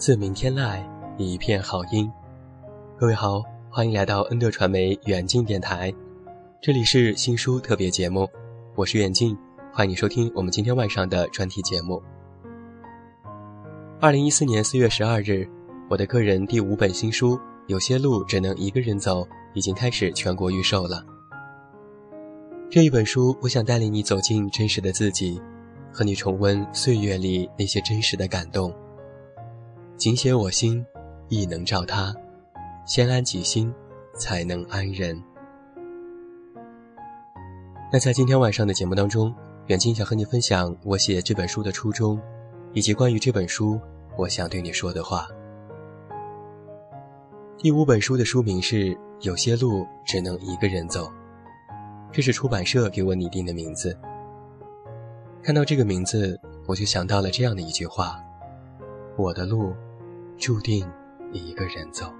自明天籁，一片好音。各位好，欢迎来到恩德传媒远近电台，这里是新书特别节目，我是远近，欢迎你收听我们今天晚上的专题节目。二零一四年四月十二日，我的个人第五本新书《有些路只能一个人走》已经开始全国预售了。这一本书，我想带领你走进真实的自己，和你重温岁月里那些真实的感动。仅写我心，亦能照他。先安己心，才能安人。那在今天晚上的节目当中，远近想和你分享我写这本书的初衷，以及关于这本书我想对你说的话。第五本书的书名是《有些路只能一个人走》，这是出版社给我拟定的名字。看到这个名字，我就想到了这样的一句话：我的路。注定一个人走，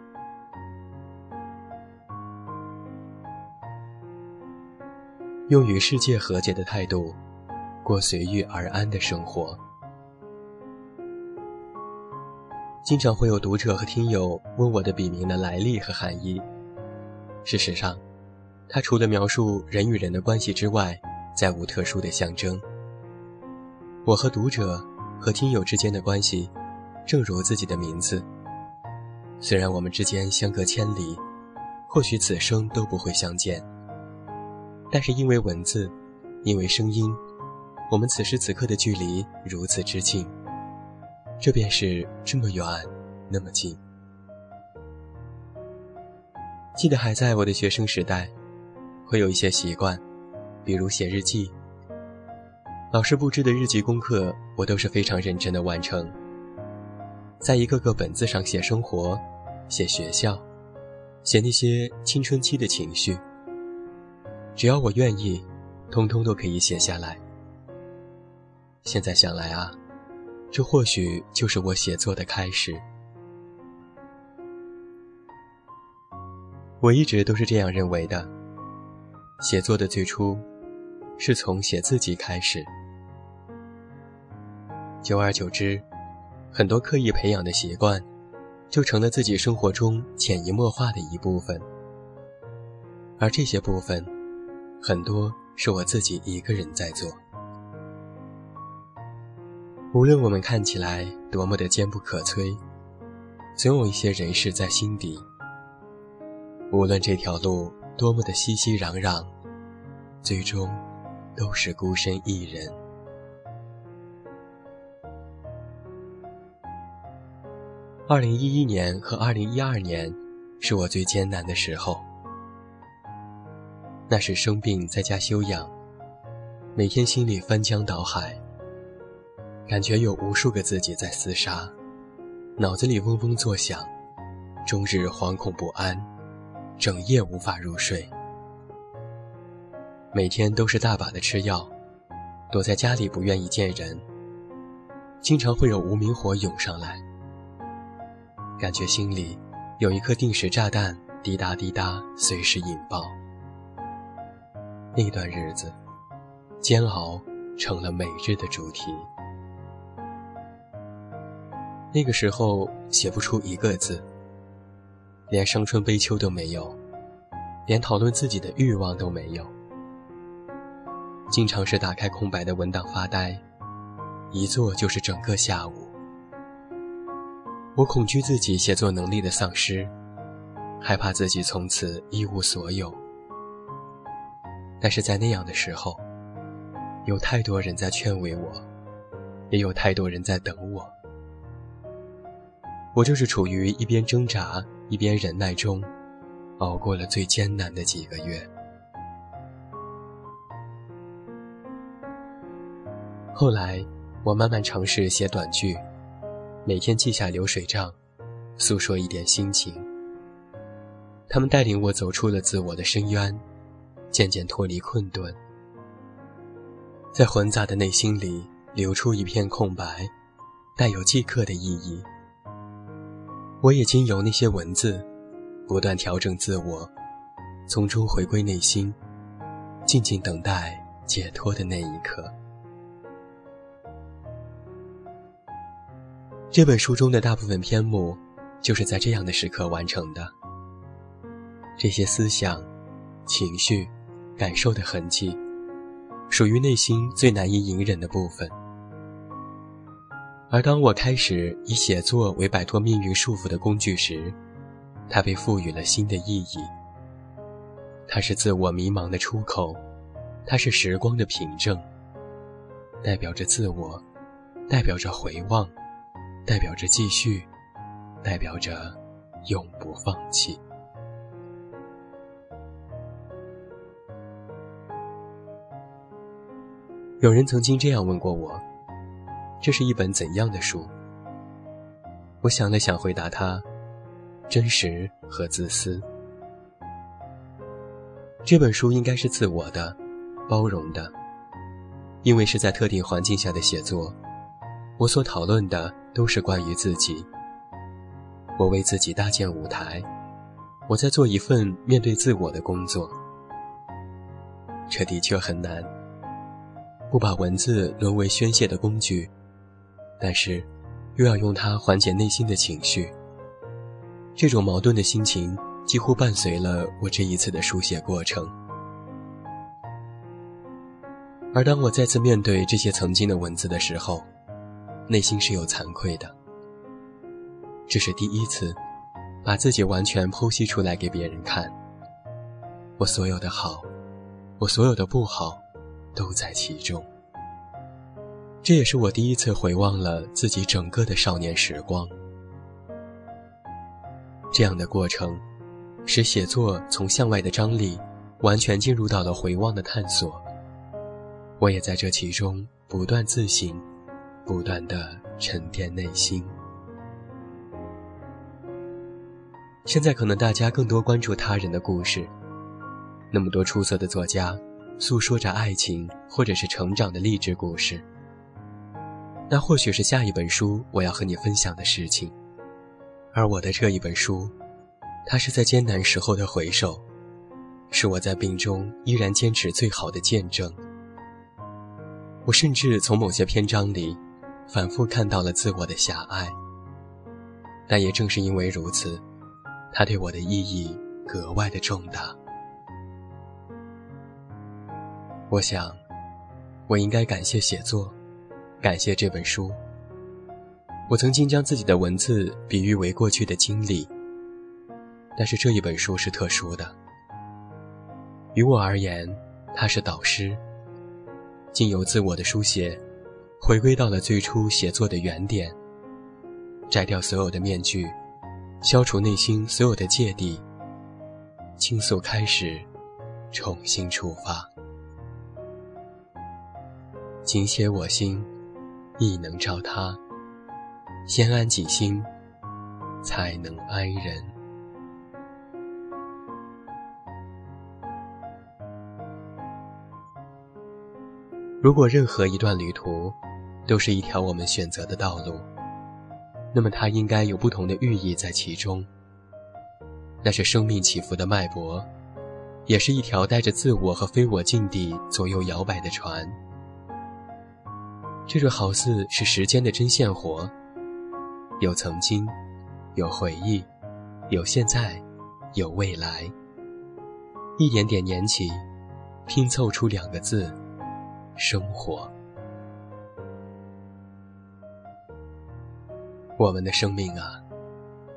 用与世界和解的态度，过随遇而安的生活。经常会有读者和听友问我的笔名的来历和含义。事实上，它除了描述人与人的关系之外，再无特殊的象征。我和读者和听友之间的关系。正如自己的名字，虽然我们之间相隔千里，或许此生都不会相见，但是因为文字，因为声音，我们此时此刻的距离如此之近，这便是这么远，那么近。记得还在我的学生时代，会有一些习惯，比如写日记。老师布置的日记功课，我都是非常认真的完成。在一个个本子上写生活，写学校，写那些青春期的情绪。只要我愿意，通通都可以写下来。现在想来啊，这或许就是我写作的开始。我一直都是这样认为的。写作的最初，是从写自己开始，久而久之。很多刻意培养的习惯，就成了自己生活中潜移默化的一部分。而这些部分，很多是我自己一个人在做。无论我们看起来多么的坚不可摧，总有一些人事在心底。无论这条路多么的熙熙攘攘，最终都是孤身一人。二零一一年和二零一二年，是我最艰难的时候。那是生病在家休养，每天心里翻江倒海，感觉有无数个自己在厮杀，脑子里嗡嗡作响，终日惶恐不安，整夜无法入睡。每天都是大把的吃药，躲在家里不愿意见人，经常会有无名火涌上来。感觉心里有一颗定时炸弹，滴答滴答，随时引爆。那段日子，煎熬成了每日的主题。那个时候写不出一个字，连伤春悲秋都没有，连讨论自己的欲望都没有。经常是打开空白的文档发呆，一坐就是整个下午。我恐惧自己写作能力的丧失，害怕自己从此一无所有。但是在那样的时候，有太多人在劝慰我，也有太多人在等我。我就是处于一边挣扎一边忍耐中，熬过了最艰难的几个月。后来，我慢慢尝试写短句，每天记下流水账，诉说一点心情。他们带领我走出了自我的深渊，渐渐脱离困顿，在混杂的内心里留出一片空白，带有即刻的意义。我也经由那些文字，不断调整自我，从中回归内心，静静等待解脱的那一刻。这本书中的大部分篇目，就是在这样的时刻完成的。这些思想、情绪、感受的痕迹，属于内心最难以隐忍的部分。而当我开始以写作为摆脱命运束缚的工具时，它被赋予了新的意义。它是自我迷茫的出口，它是时光的凭证，代表着自我，代表着回望。代表着继续，代表着永不放弃。有人曾经这样问过我：“这是一本怎样的书？”我想了想，回答他：“真实和自私。”这本书应该是自我的、包容的，因为是在特定环境下的写作。我所讨论的都是关于自己。我为自己搭建舞台，我在做一份面对自我的工作。这的确很难。不把文字沦为宣泄的工具，但是，又要用它缓解内心的情绪。这种矛盾的心情几乎伴随了我这一次的书写过程。而当我再次面对这些曾经的文字的时候，内心是有惭愧的，这是第一次，把自己完全剖析出来给别人看。我所有的好，我所有的不好，都在其中。这也是我第一次回望了自己整个的少年时光。这样的过程，使写作从向外的张力，完全进入到了回望的探索。我也在这其中不断自省。不断的沉淀内心。现在可能大家更多关注他人的故事，那么多出色的作家，诉说着爱情或者是成长的励志故事。那或许是下一本书我要和你分享的事情，而我的这一本书，它是在艰难时候的回首，是我在病中依然坚持最好的见证。我甚至从某些篇章里。反复看到了自我的狭隘，但也正是因为如此，它对我的意义格外的重大。我想，我应该感谢写作，感谢这本书。我曾经将自己的文字比喻为过去的经历，但是这一本书是特殊的。于我而言，它是导师，经由自我的书写。回归到了最初写作的原点，摘掉所有的面具，消除内心所有的芥蒂，倾诉开始，重新出发。仅写我心，亦能照他。先安己心，才能安人。如果任何一段旅途，都是一条我们选择的道路，那么它应该有不同的寓意在其中。那是生命起伏的脉搏，也是一条带着自我和非我境地左右摇摆的船。这就好似是时间的针线活，有曾经，有回忆，有现在，有未来。一点点粘起，拼凑出两个字：生活。我们的生命啊，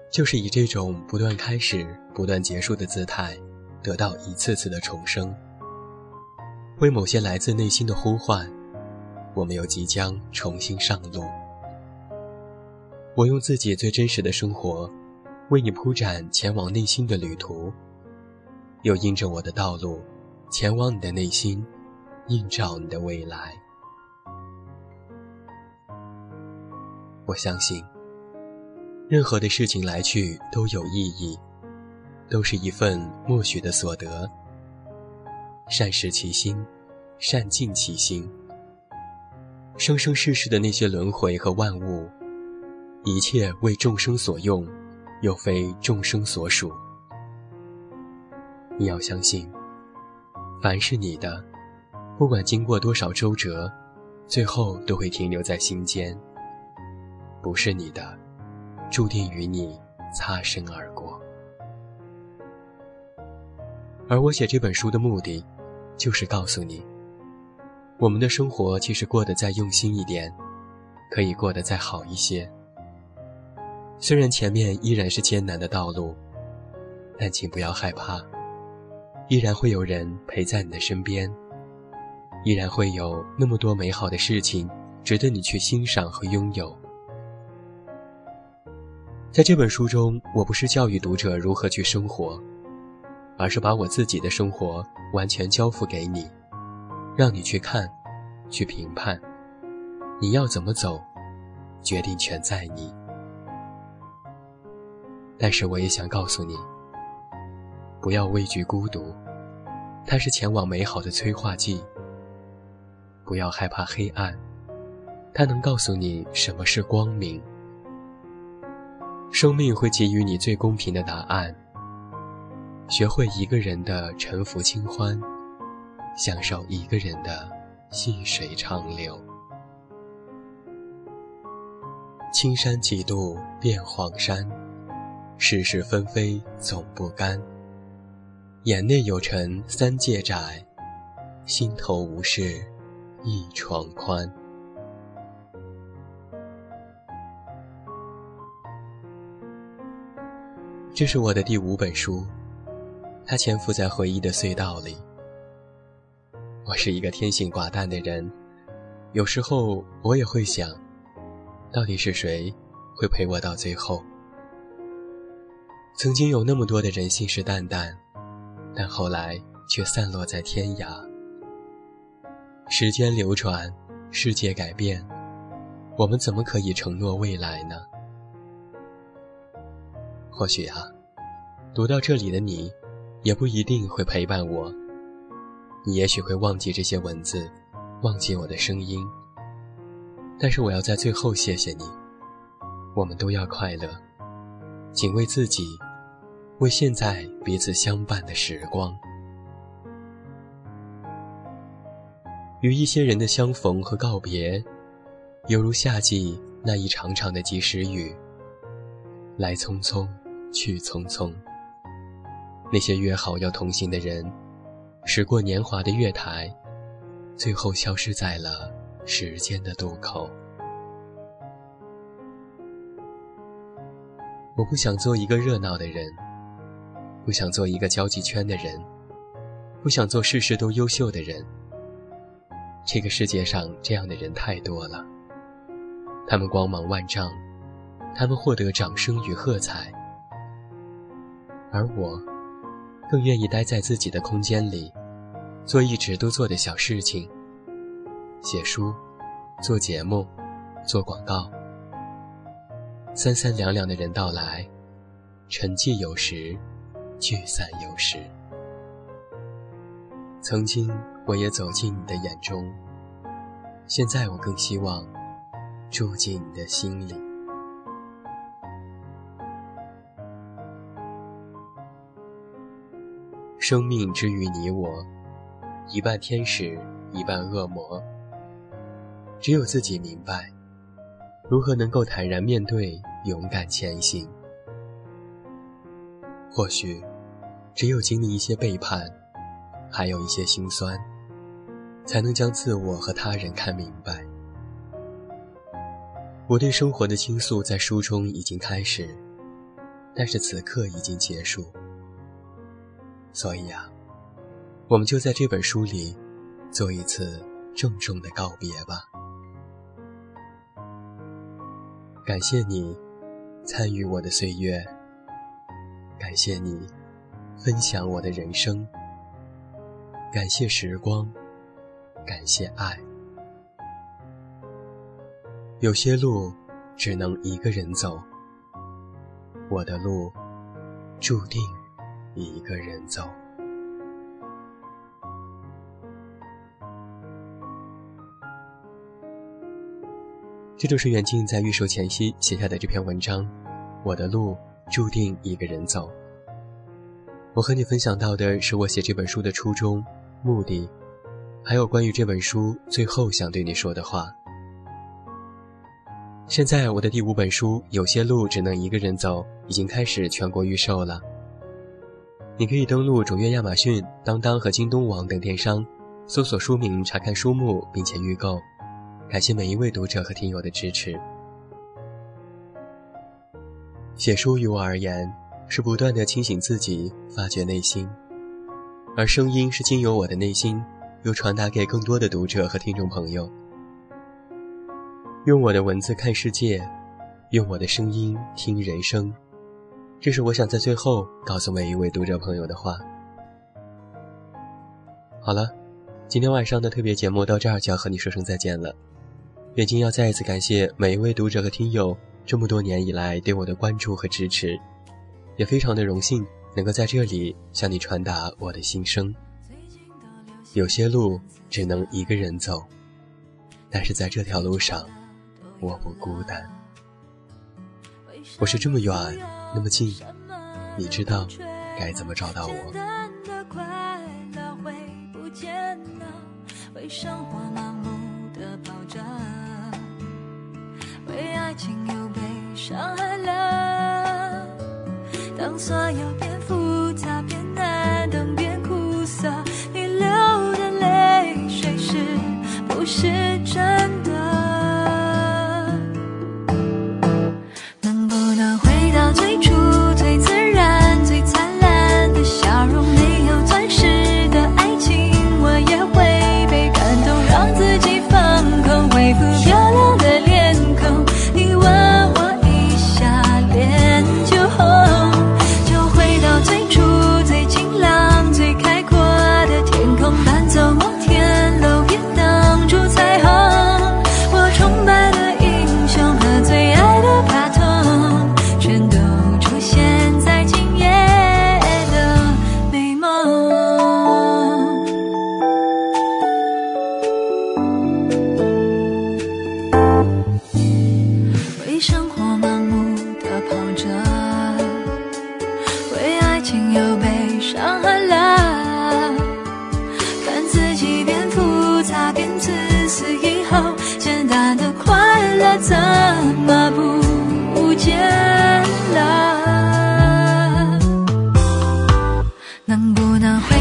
就是以这种不断开始、不断结束的姿态，得到一次次的重生。为某些来自内心的呼唤，我们又即将重新上路。我用自己最真实的生活，为你铺展前往内心的旅途，又印着我的道路，前往你的内心，映照你的未来。我相信。任何的事情来去都有意义，都是一份默许的所得。善食其心，善尽其心。生生世世的那些轮回和万物，一切为众生所用，又非众生所属。你要相信，凡是你的，不管经过多少周折，最后都会停留在心间。不是你的。注定与你擦身而过，而我写这本书的目的，就是告诉你，我们的生活其实过得再用心一点，可以过得再好一些。虽然前面依然是艰难的道路，但请不要害怕，依然会有人陪在你的身边，依然会有那么多美好的事情值得你去欣赏和拥有。在这本书中，我不是教育读者如何去生活，而是把我自己的生活完全交付给你，让你去看，去评判。你要怎么走，决定权在你。但是我也想告诉你，不要畏惧孤独，它是前往美好的催化剂。不要害怕黑暗，它能告诉你什么是光明。生命会给予你最公平的答案。学会一个人的沉浮清欢，享受一个人的细水长流。青山几度变黄山，世事纷飞总不甘。眼内有尘三界窄，心头无事一床宽。这是我的第五本书，它潜伏在回忆的隧道里。我是一个天性寡淡的人，有时候我也会想，到底是谁会陪我到最后？曾经有那么多的人信誓旦旦，但后来却散落在天涯。时间流转，世界改变，我们怎么可以承诺未来呢？或许啊，读到这里的你，也不一定会陪伴我。你也许会忘记这些文字，忘记我的声音。但是我要在最后谢谢你。我们都要快乐，仅为自己，为现在彼此相伴的时光。与一些人的相逢和告别，犹如夏季那一场场的及时雨，来匆匆。去匆匆，那些约好要同行的人，驶过年华的月台，最后消失在了时间的渡口。我不想做一个热闹的人，不想做一个交际圈的人，不想做事事都优秀的人。这个世界上这样的人太多了，他们光芒万丈，他们获得掌声与喝彩。而我，更愿意待在自己的空间里，做一直都做的小事情：写书、做节目、做广告。三三两两的人到来，沉寂有时，聚散有时。曾经我也走进你的眼中，现在我更希望住进你的心里。生命之于你我，一半天使，一半恶魔。只有自己明白，如何能够坦然面对，勇敢前行。或许，只有经历一些背叛，还有一些心酸，才能将自我和他人看明白。我对生活的倾诉在书中已经开始，但是此刻已经结束。所以啊，我们就在这本书里，做一次郑重的告别吧。感谢你参与我的岁月，感谢你分享我的人生，感谢时光，感谢爱。有些路只能一个人走，我的路注定一个人走。这就是远近在预售前夕写下的这篇文章。我的路注定一个人走。我和你分享到的是我写这本书的初衷、目的，还有关于这本书最后想对你说的话。现在我的第五本书《有些路只能一个人走》已经开始全国预售了。你可以登录卓越亚马逊、当当和京东网等电商，搜索书名查看书目，并且预购。感谢每一位读者和听友的支持。写书于我而言，是不断的清醒自己，发掘内心，而声音是经由我的内心，又传达给更多的读者和听众朋友。用我的文字看世界，用我的声音听人生，这是我想在最后告诉每一位读者朋友的话。好了，今天晚上的特别节目到这儿就要和你说声再见了。远近要再一次感谢每一位读者和听友这么多年以来对我的关注和支持，也非常的荣幸能够在这里向你传达我的心声。有些路只能一个人走，但是在这条路上。我不孤单，我是这么远，那么近，你知道该怎么找到我？为生活盲目的跑着，为爱情又被伤害了。当所有变复说